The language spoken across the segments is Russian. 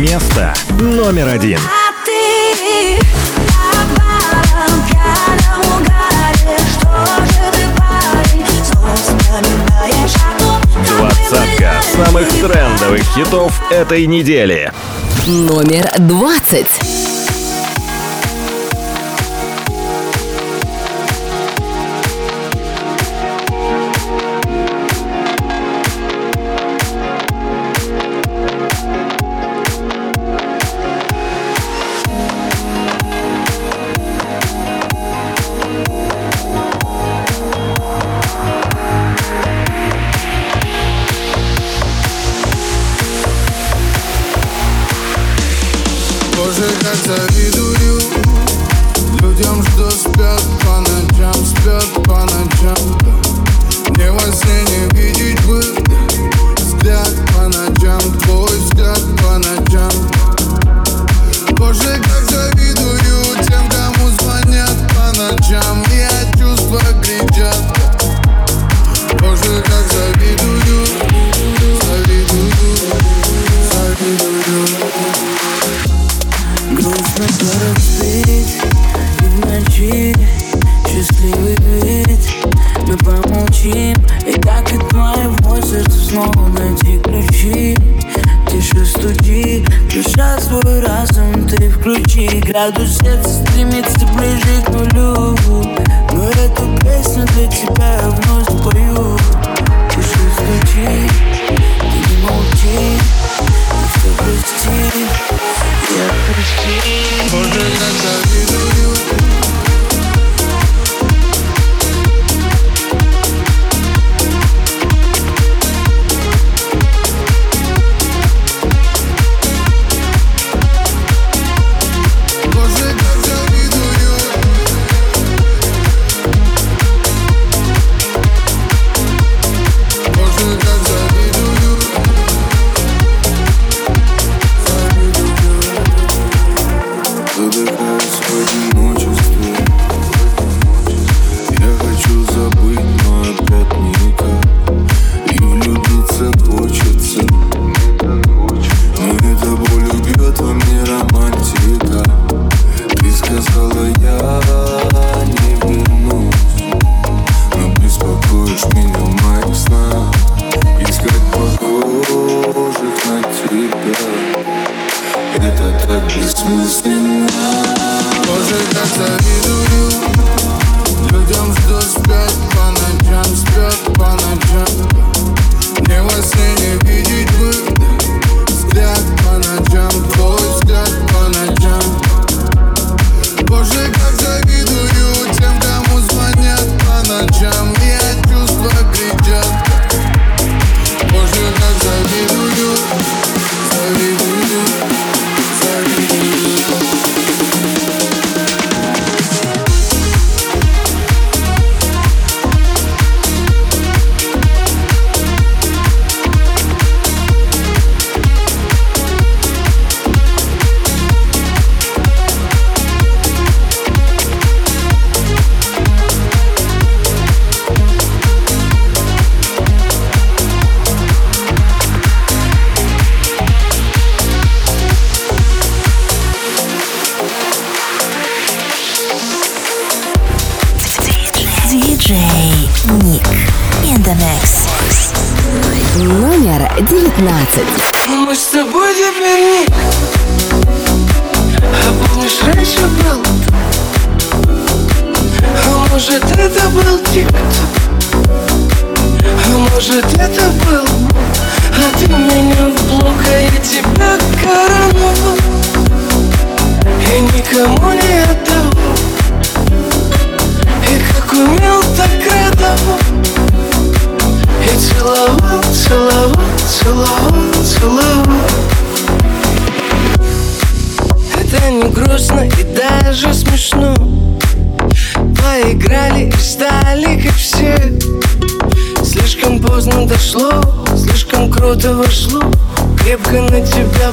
Место номер один. Двадцатка самых трендовых хитов этой недели. Номер двадцать. Градус сердца стремится ближе к нулю. Но эту песню для тебя я вновь спою. Пиши, стучи, ты не молчи Ты все прости, я прости. Боже, как завидую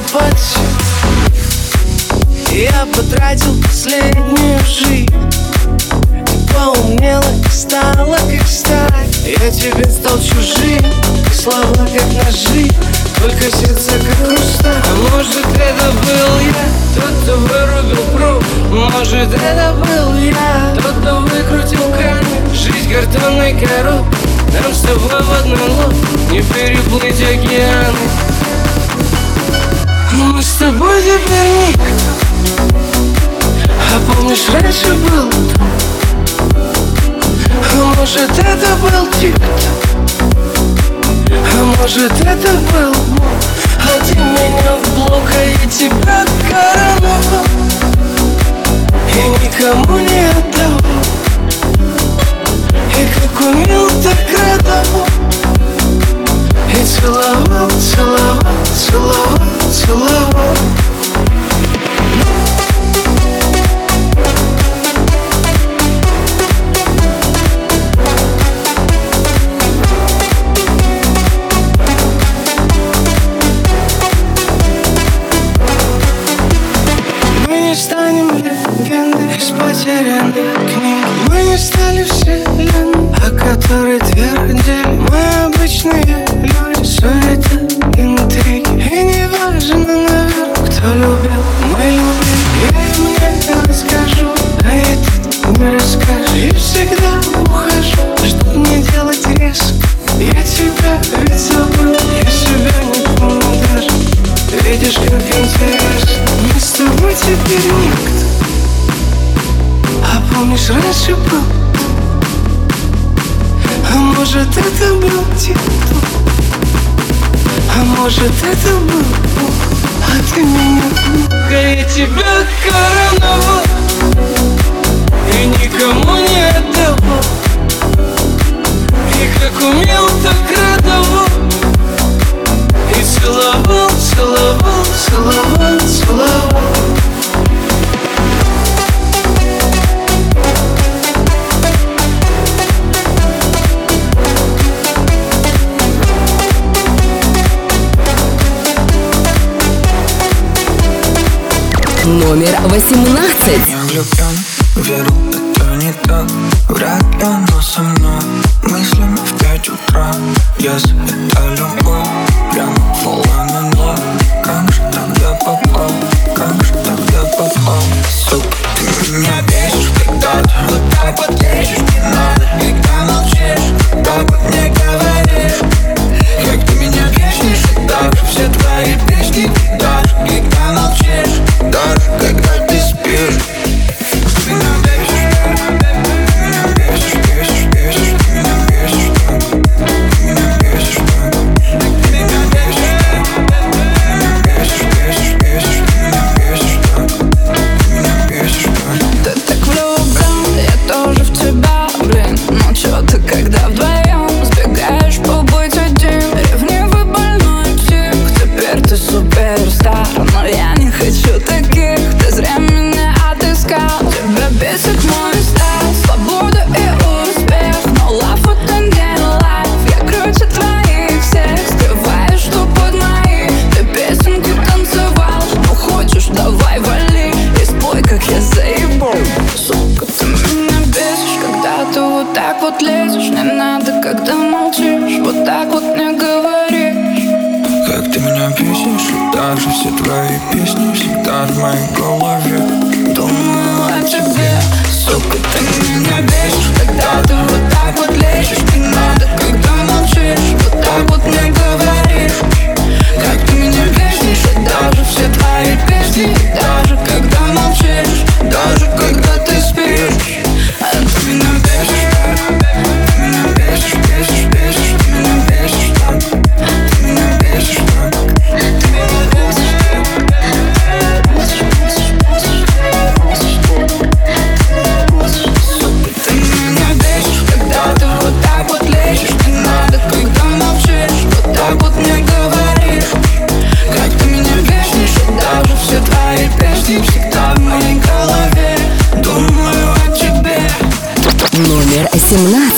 подсел Я потратил последнюю жизнь. Поумнела и стала как сталь. Я тебе стал чужим, слова как ножи. Только сердце как хрусталь А может это был я, тот, кто вырубил пруд Может это был я, тот, кто выкрутил кран Жизнь картонной коробкой. Нам с тобой в одной лодке Не переплыть океаны Мы с тобой теперь никто А помнишь, раньше был А может это был тик-то А может это был А ты меня в блок, а я тебя короновал И никому не отдавал и как умел, так радовал И целовал, целовал, целовал, целовал Мы не станем легендой из потерянных книг Мы не стали вселенной, о которой твердили. Мы обычные люди, суета, интриги. И не кто любил, мы любим Я им не расскажу, а это не расскажешь И всегда ухожу, чтоб не делать резко. Я тебя ведь забыл, я себя не помню даже. Видишь, как интересно Мы с тобой теперь никто. А помнишь, раньше был? А может, это был титул А может, это был Бог, А ты меня? А я тебя короновал И никому не отдавал И как умел, так радовал Номер 18. Я влюблен, веру,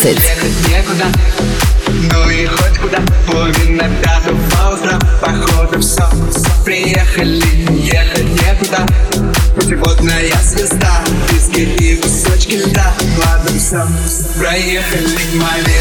Exit. Некуда, ну и хоть куда, половина пятого утра, походу все, приехали, ехать некуда, путеводная звезда, диски и кусочки льда, ладно все, проехали момент.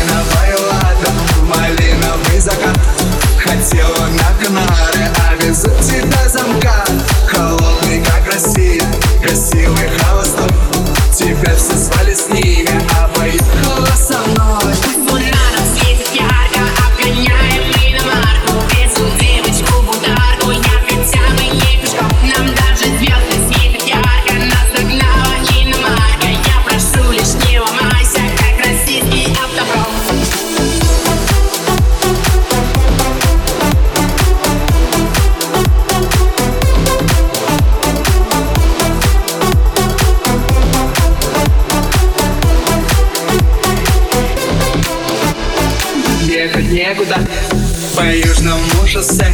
Южном ужасе.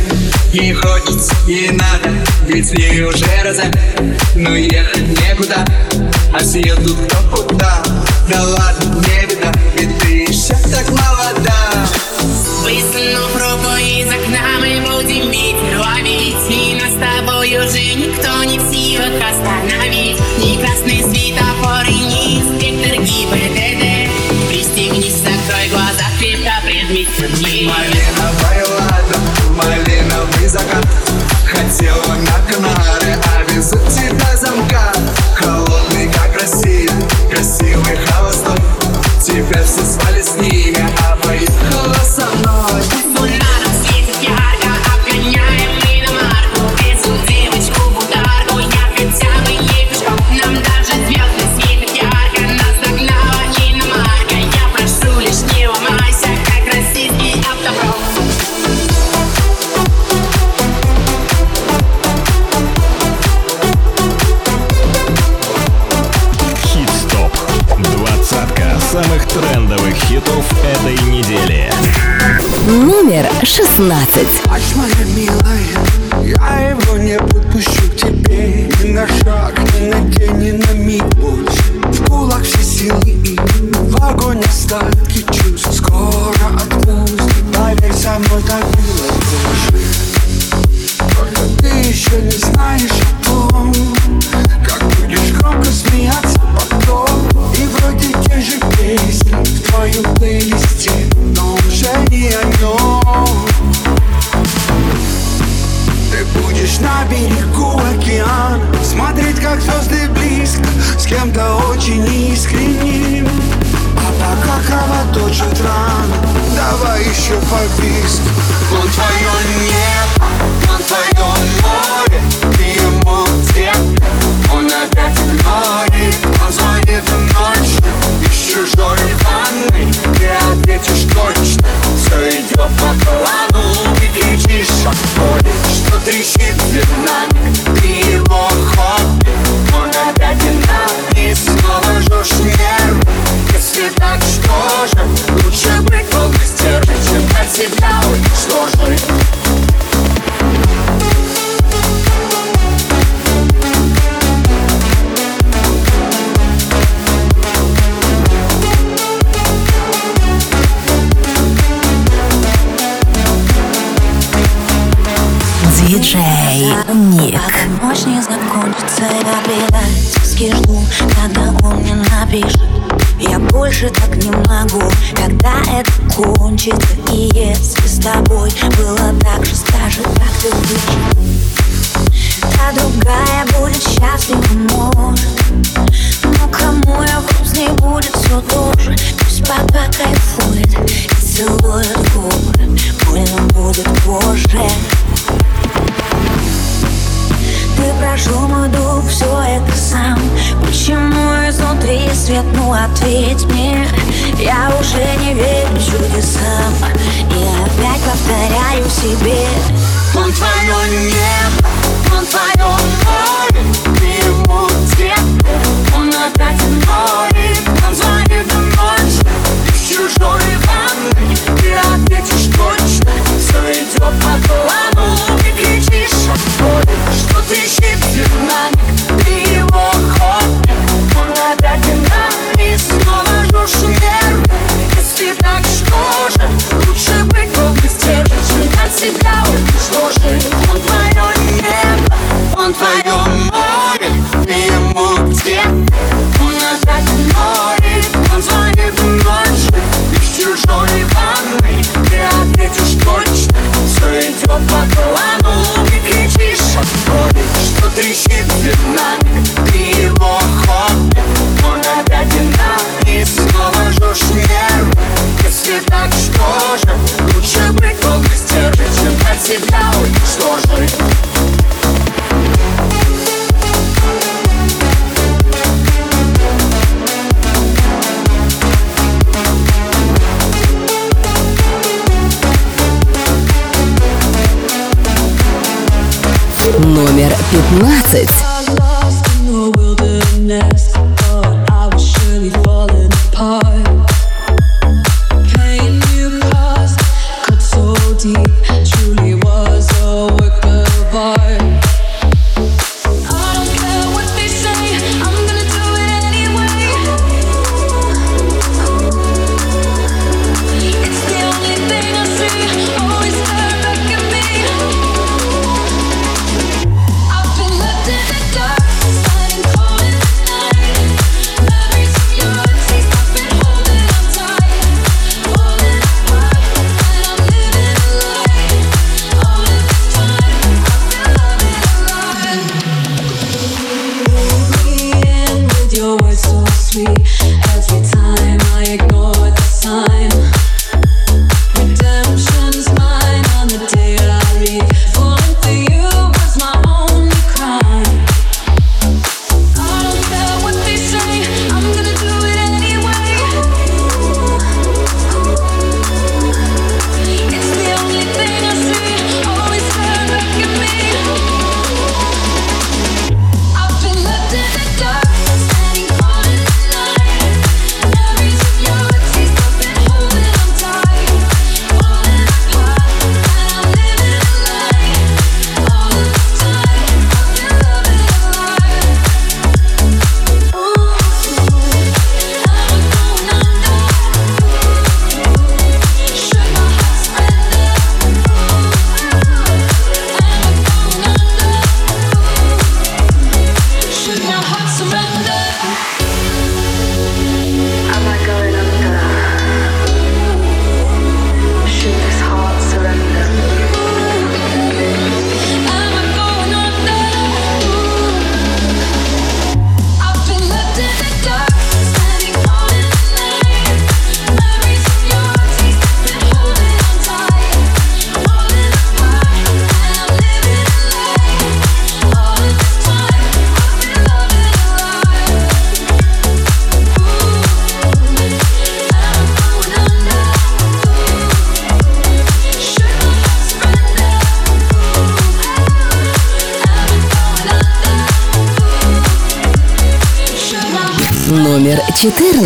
Ей хочется и надо, ведь с ней уже раза Но ехать некуда, а съедут кто куда? Да ладно, не беда, ведь ты еще так молода. Высунув руку из окна мы будем ветер ловить. И нас с тобой уже никто не в силах остановить. Ни красный светофор и ни инспектор ГИБДД. Пристегнись, закрой глаза, крепко предметом не момент 16. That's words so sweet. Every time I ignore the sign.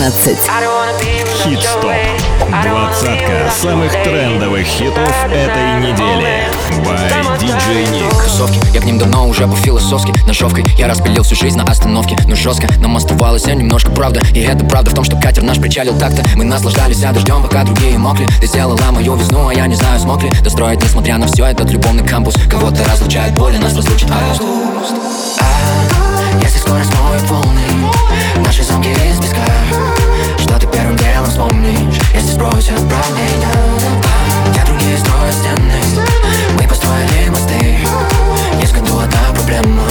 12. Хит-стоп. Двадцатка самых трендовых хитов этой недели. By DJ Nick. Кроссовки. Я к ним давно уже был философски Ножовкой я распилил всю жизнь на остановке Но жестко нам оставалось все немножко правда И это правда в том, что катер наш причалил так-то Мы наслаждались а дождем, пока другие мокли Ты сделала мою весну, а я не знаю, смог ли Достроить, несмотря на все, этот любовный кампус Кого-то разлучает боль, и нас разлучит август а, Если скоро смою полный Наши замки из песка вспомнишь Если сбросят про меня Я другие строят стены Мы построили мосты Есть году одна проблема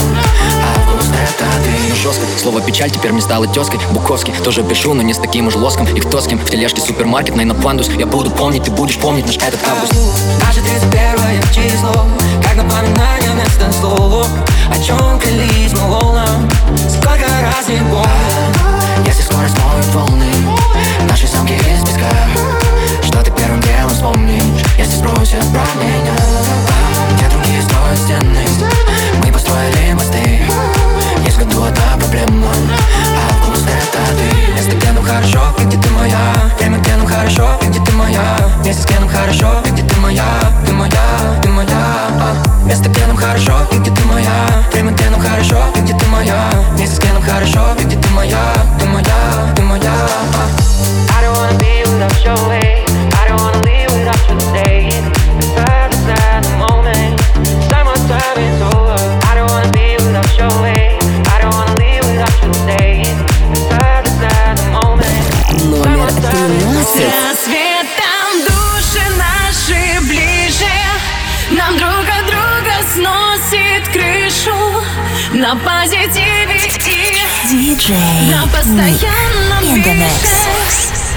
Август это ты. Жестко, слово печаль теперь мне стало тезкой Буковский, тоже пишу, но не с таким уж лоском И кто с кем, в тележке супермаркет, на пандус Я буду помнить, ты будешь помнить наш этот август. Наше 31 число. Как напоминание вместо слов. О чем клялись мы волнам Сколько раз не помню Если скорость смоет волны Наши замки из песка Что ты первым делом вспомнишь? Если спросят про меня Где другие строят стены Мы построили мосты если твоя проблема, а вкус это ты Вместе кеном хорошо, где ты моя. Время кеном хорошо, где ты моя. Вместе кеном хорошо, где ты моя. Ты моя, ты моя. А. Кеном хорошо, где ты моя. Время кеном хорошо, где ты моя. Вместе кеном хорошо, где ты моя. Ты моя, ты моя. I don't wanna be without you today It's hard to the moment. Summertime is over на позитиве и диджей на постоянном Интернет.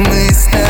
мы с тобой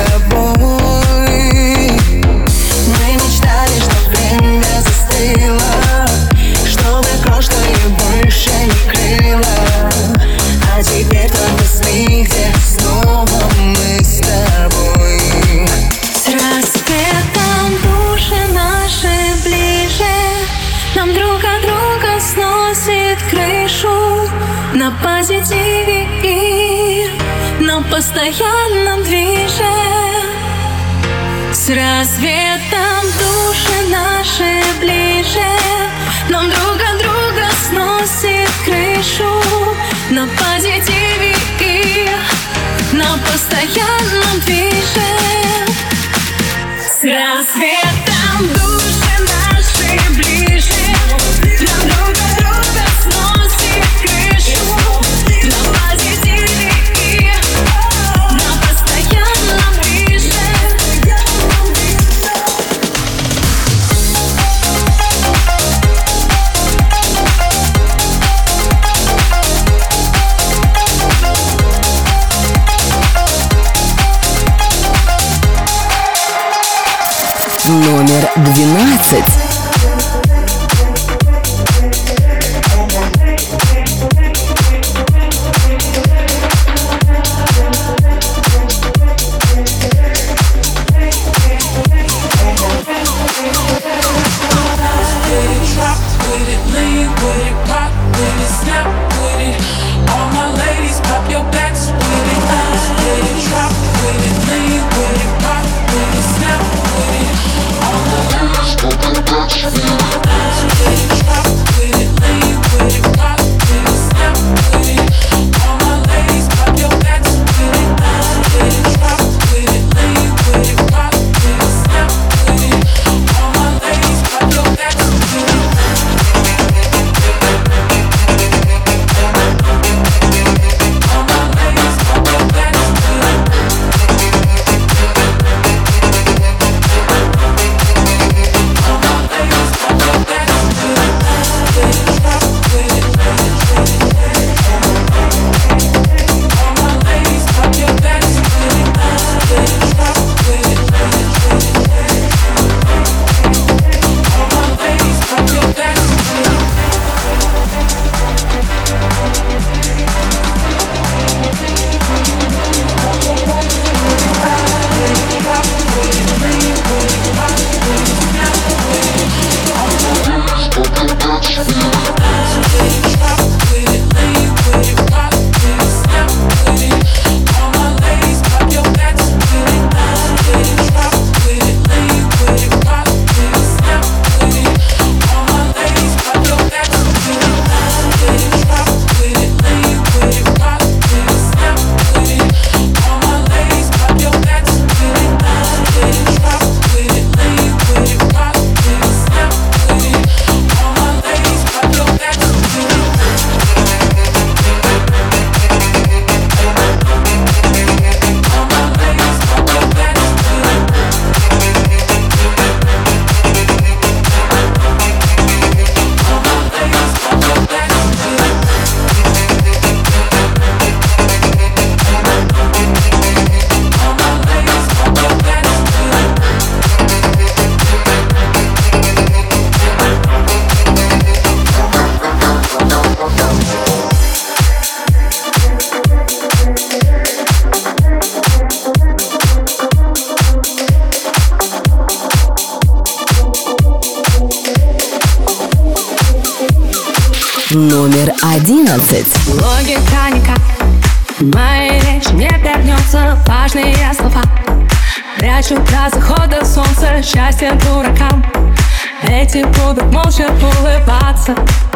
WhatsApp.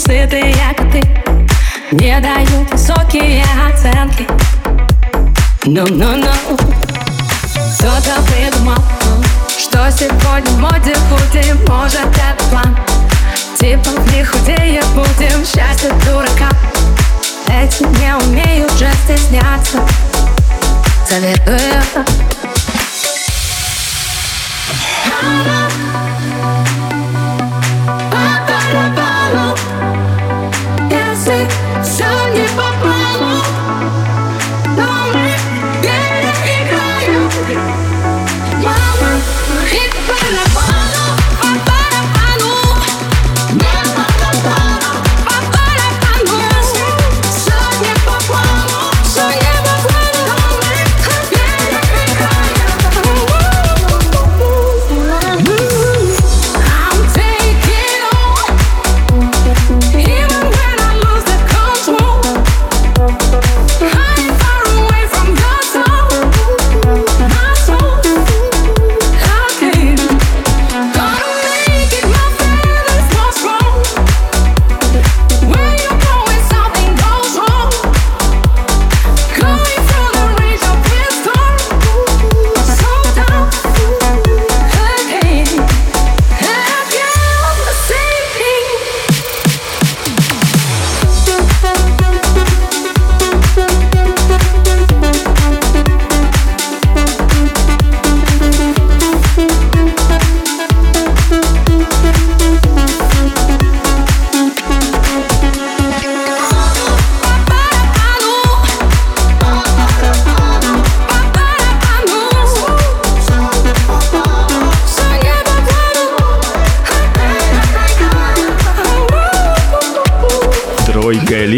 сытые коты Не дают высокие оценки. Ну-ну-ну. Кто-то придумал, что сегодня в моде худим Может это план, типа не худее будем. Счастье дурака, эти не умеют же стесняться. Советую это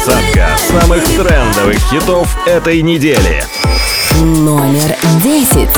двадцатка самых трендовых хитов этой недели. Номер десять.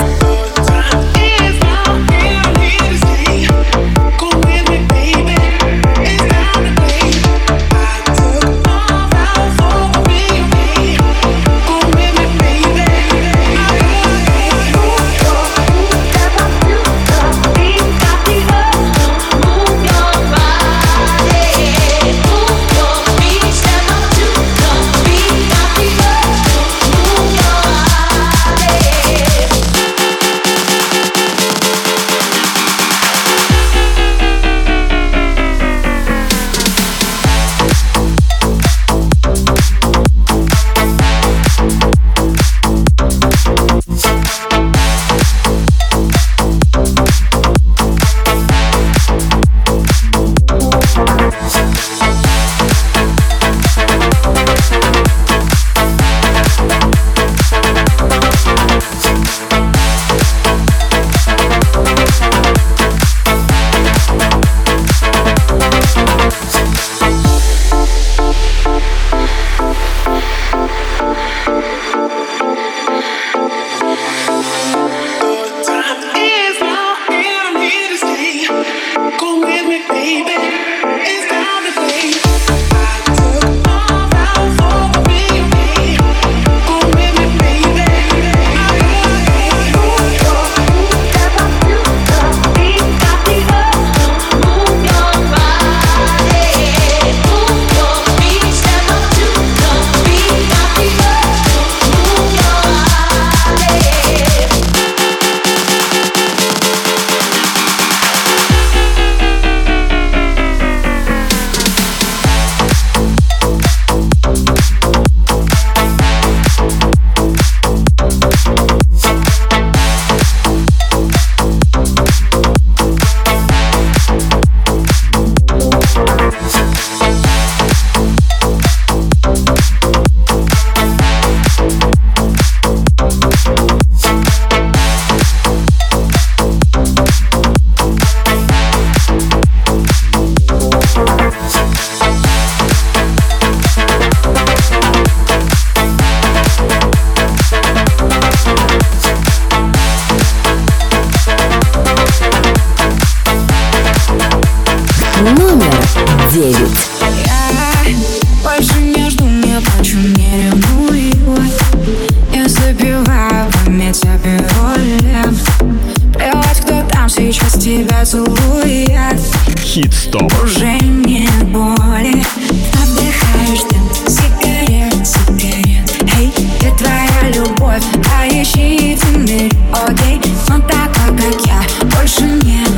злодей, но такой, как я, больше нет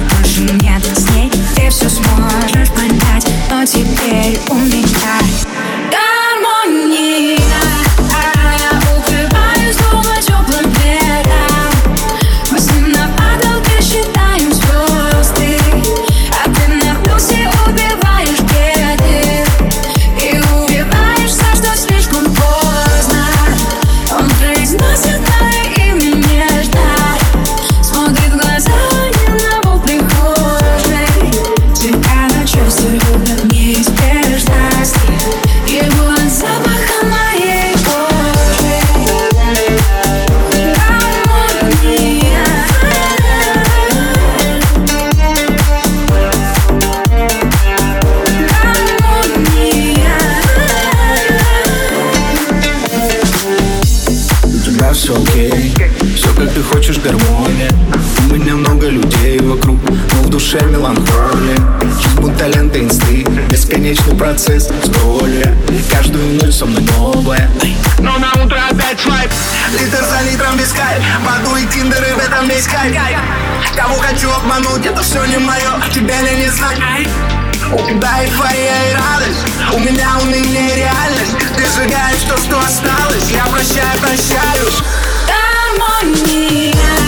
все не мое, а тебя ли не знать? У тебя эйфория и радость, у меня уныние и реальность. Ты сжигаешь то, что осталось, я прощаю, прощаюсь. Гармония.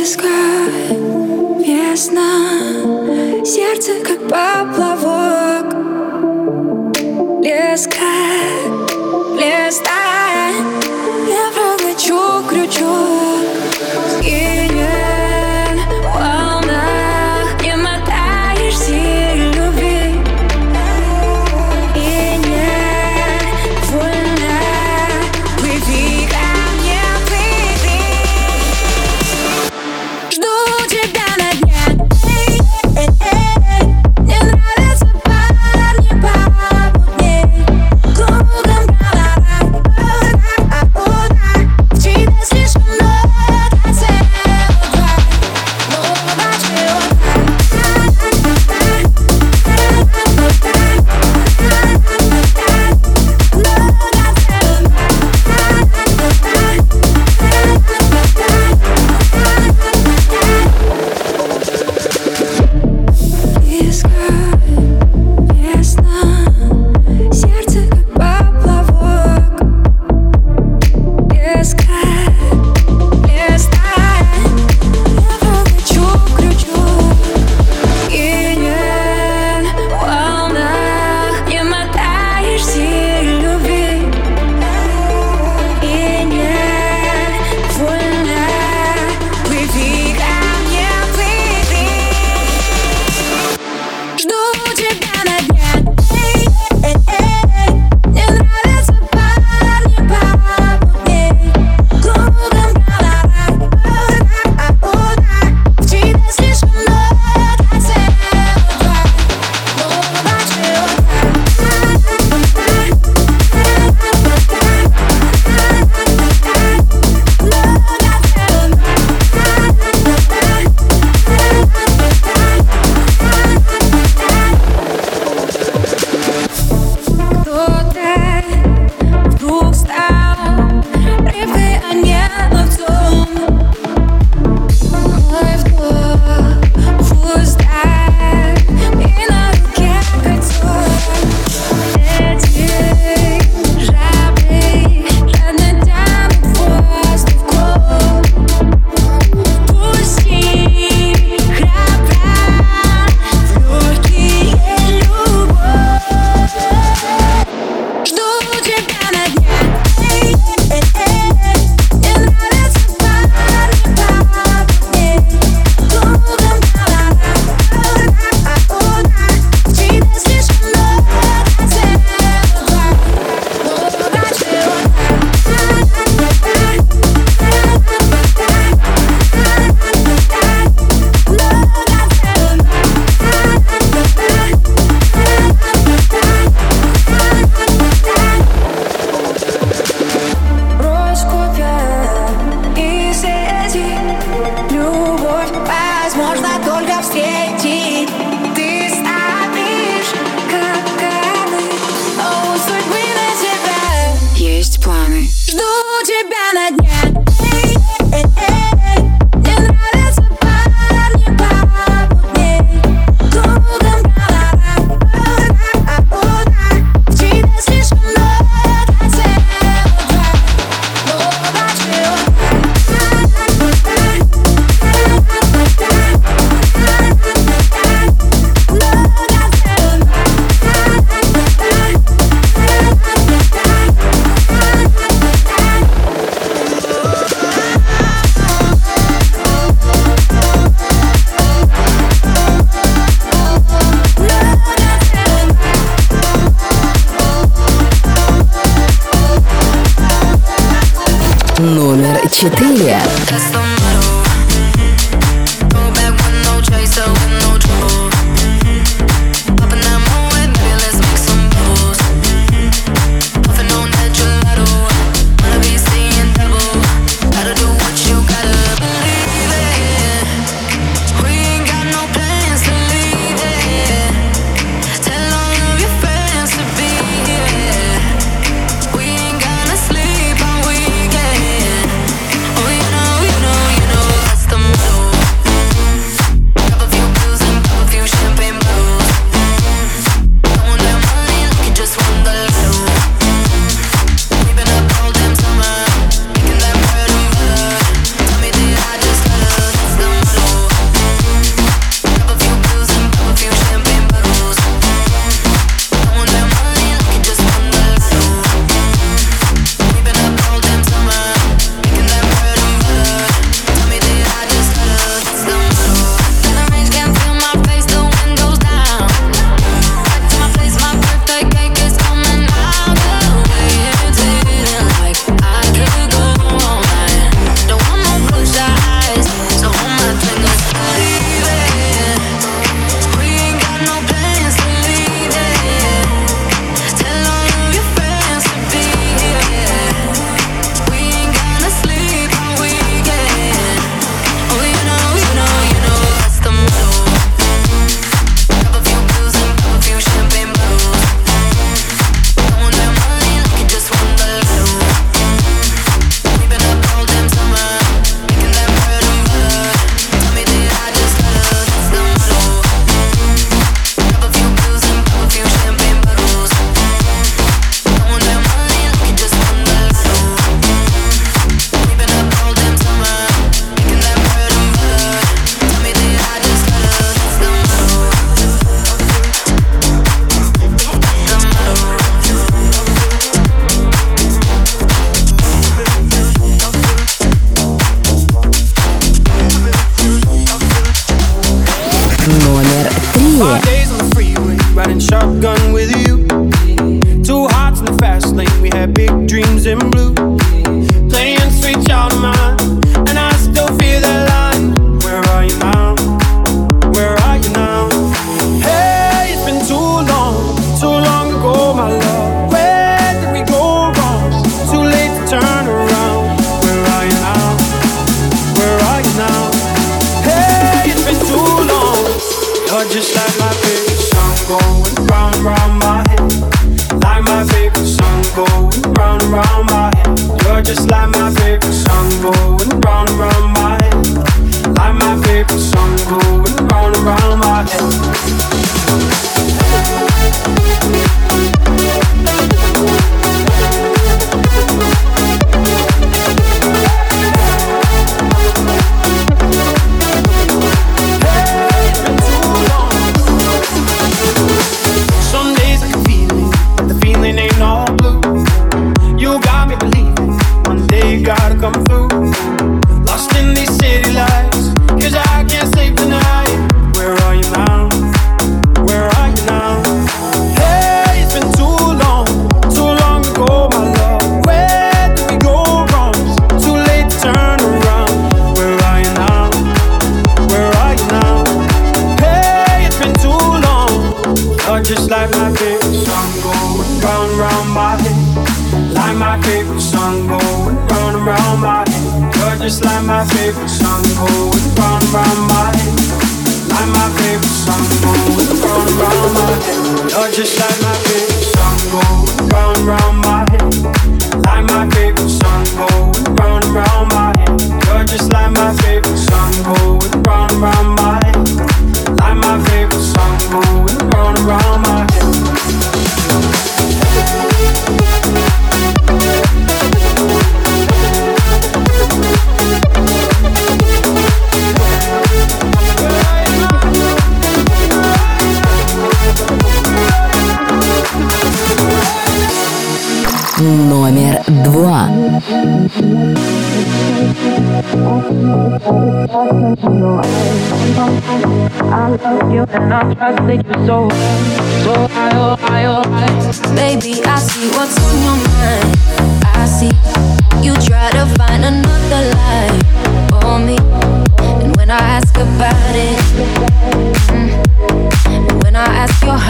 Близко весна, сердце как поплавок. Леска,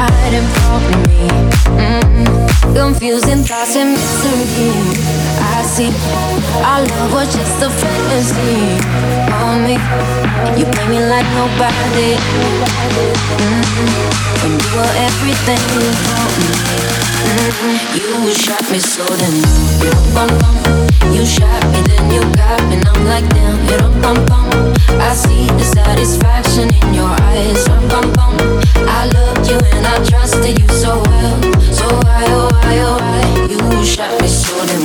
hiding from me. Mm, confusing thoughts and mystery. I see our love was just a fantasy on me. You me like nobody. Mm, when you were everything me. Mm, You shot me so you shot me then you got me. I'm like damn. I see the satisfaction in your eyes. I loved you and I trusted you so well. So why oh why oh why you shot me so damn,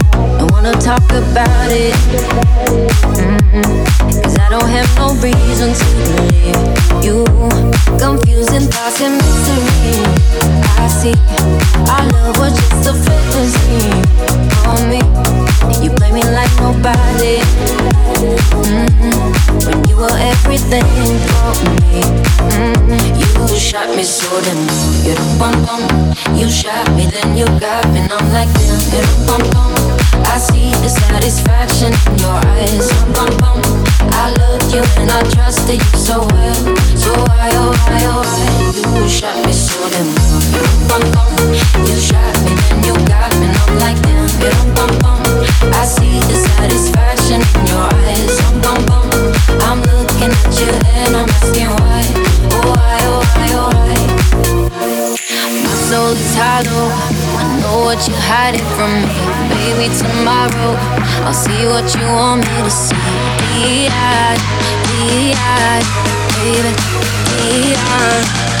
I wanna talk about it. Mm-mm. Cause I don't have no reason to believe you. Confusing thoughts and misery I see, our love was just a fantasy. On me You play me like nobody. Mm-mm. When you were everything for me. Mm You shot me so damn You don't bum bum You shot me then you got me And I'm like damn You don't bum bum I see the satisfaction in your eyes. I you and I trusted you so well. So why oh why oh why? You shot me so damn You. Shot me then you got me. And I'm like damn I see the satisfaction in your eyes. I'm looking at you and I'm asking why. Oh why, oh why, oh why? My hollow know what you're hiding from me. Baby, tomorrow I'll see what you want me to see. Be-eyed, be-eyed Baby, be-eyed You shot me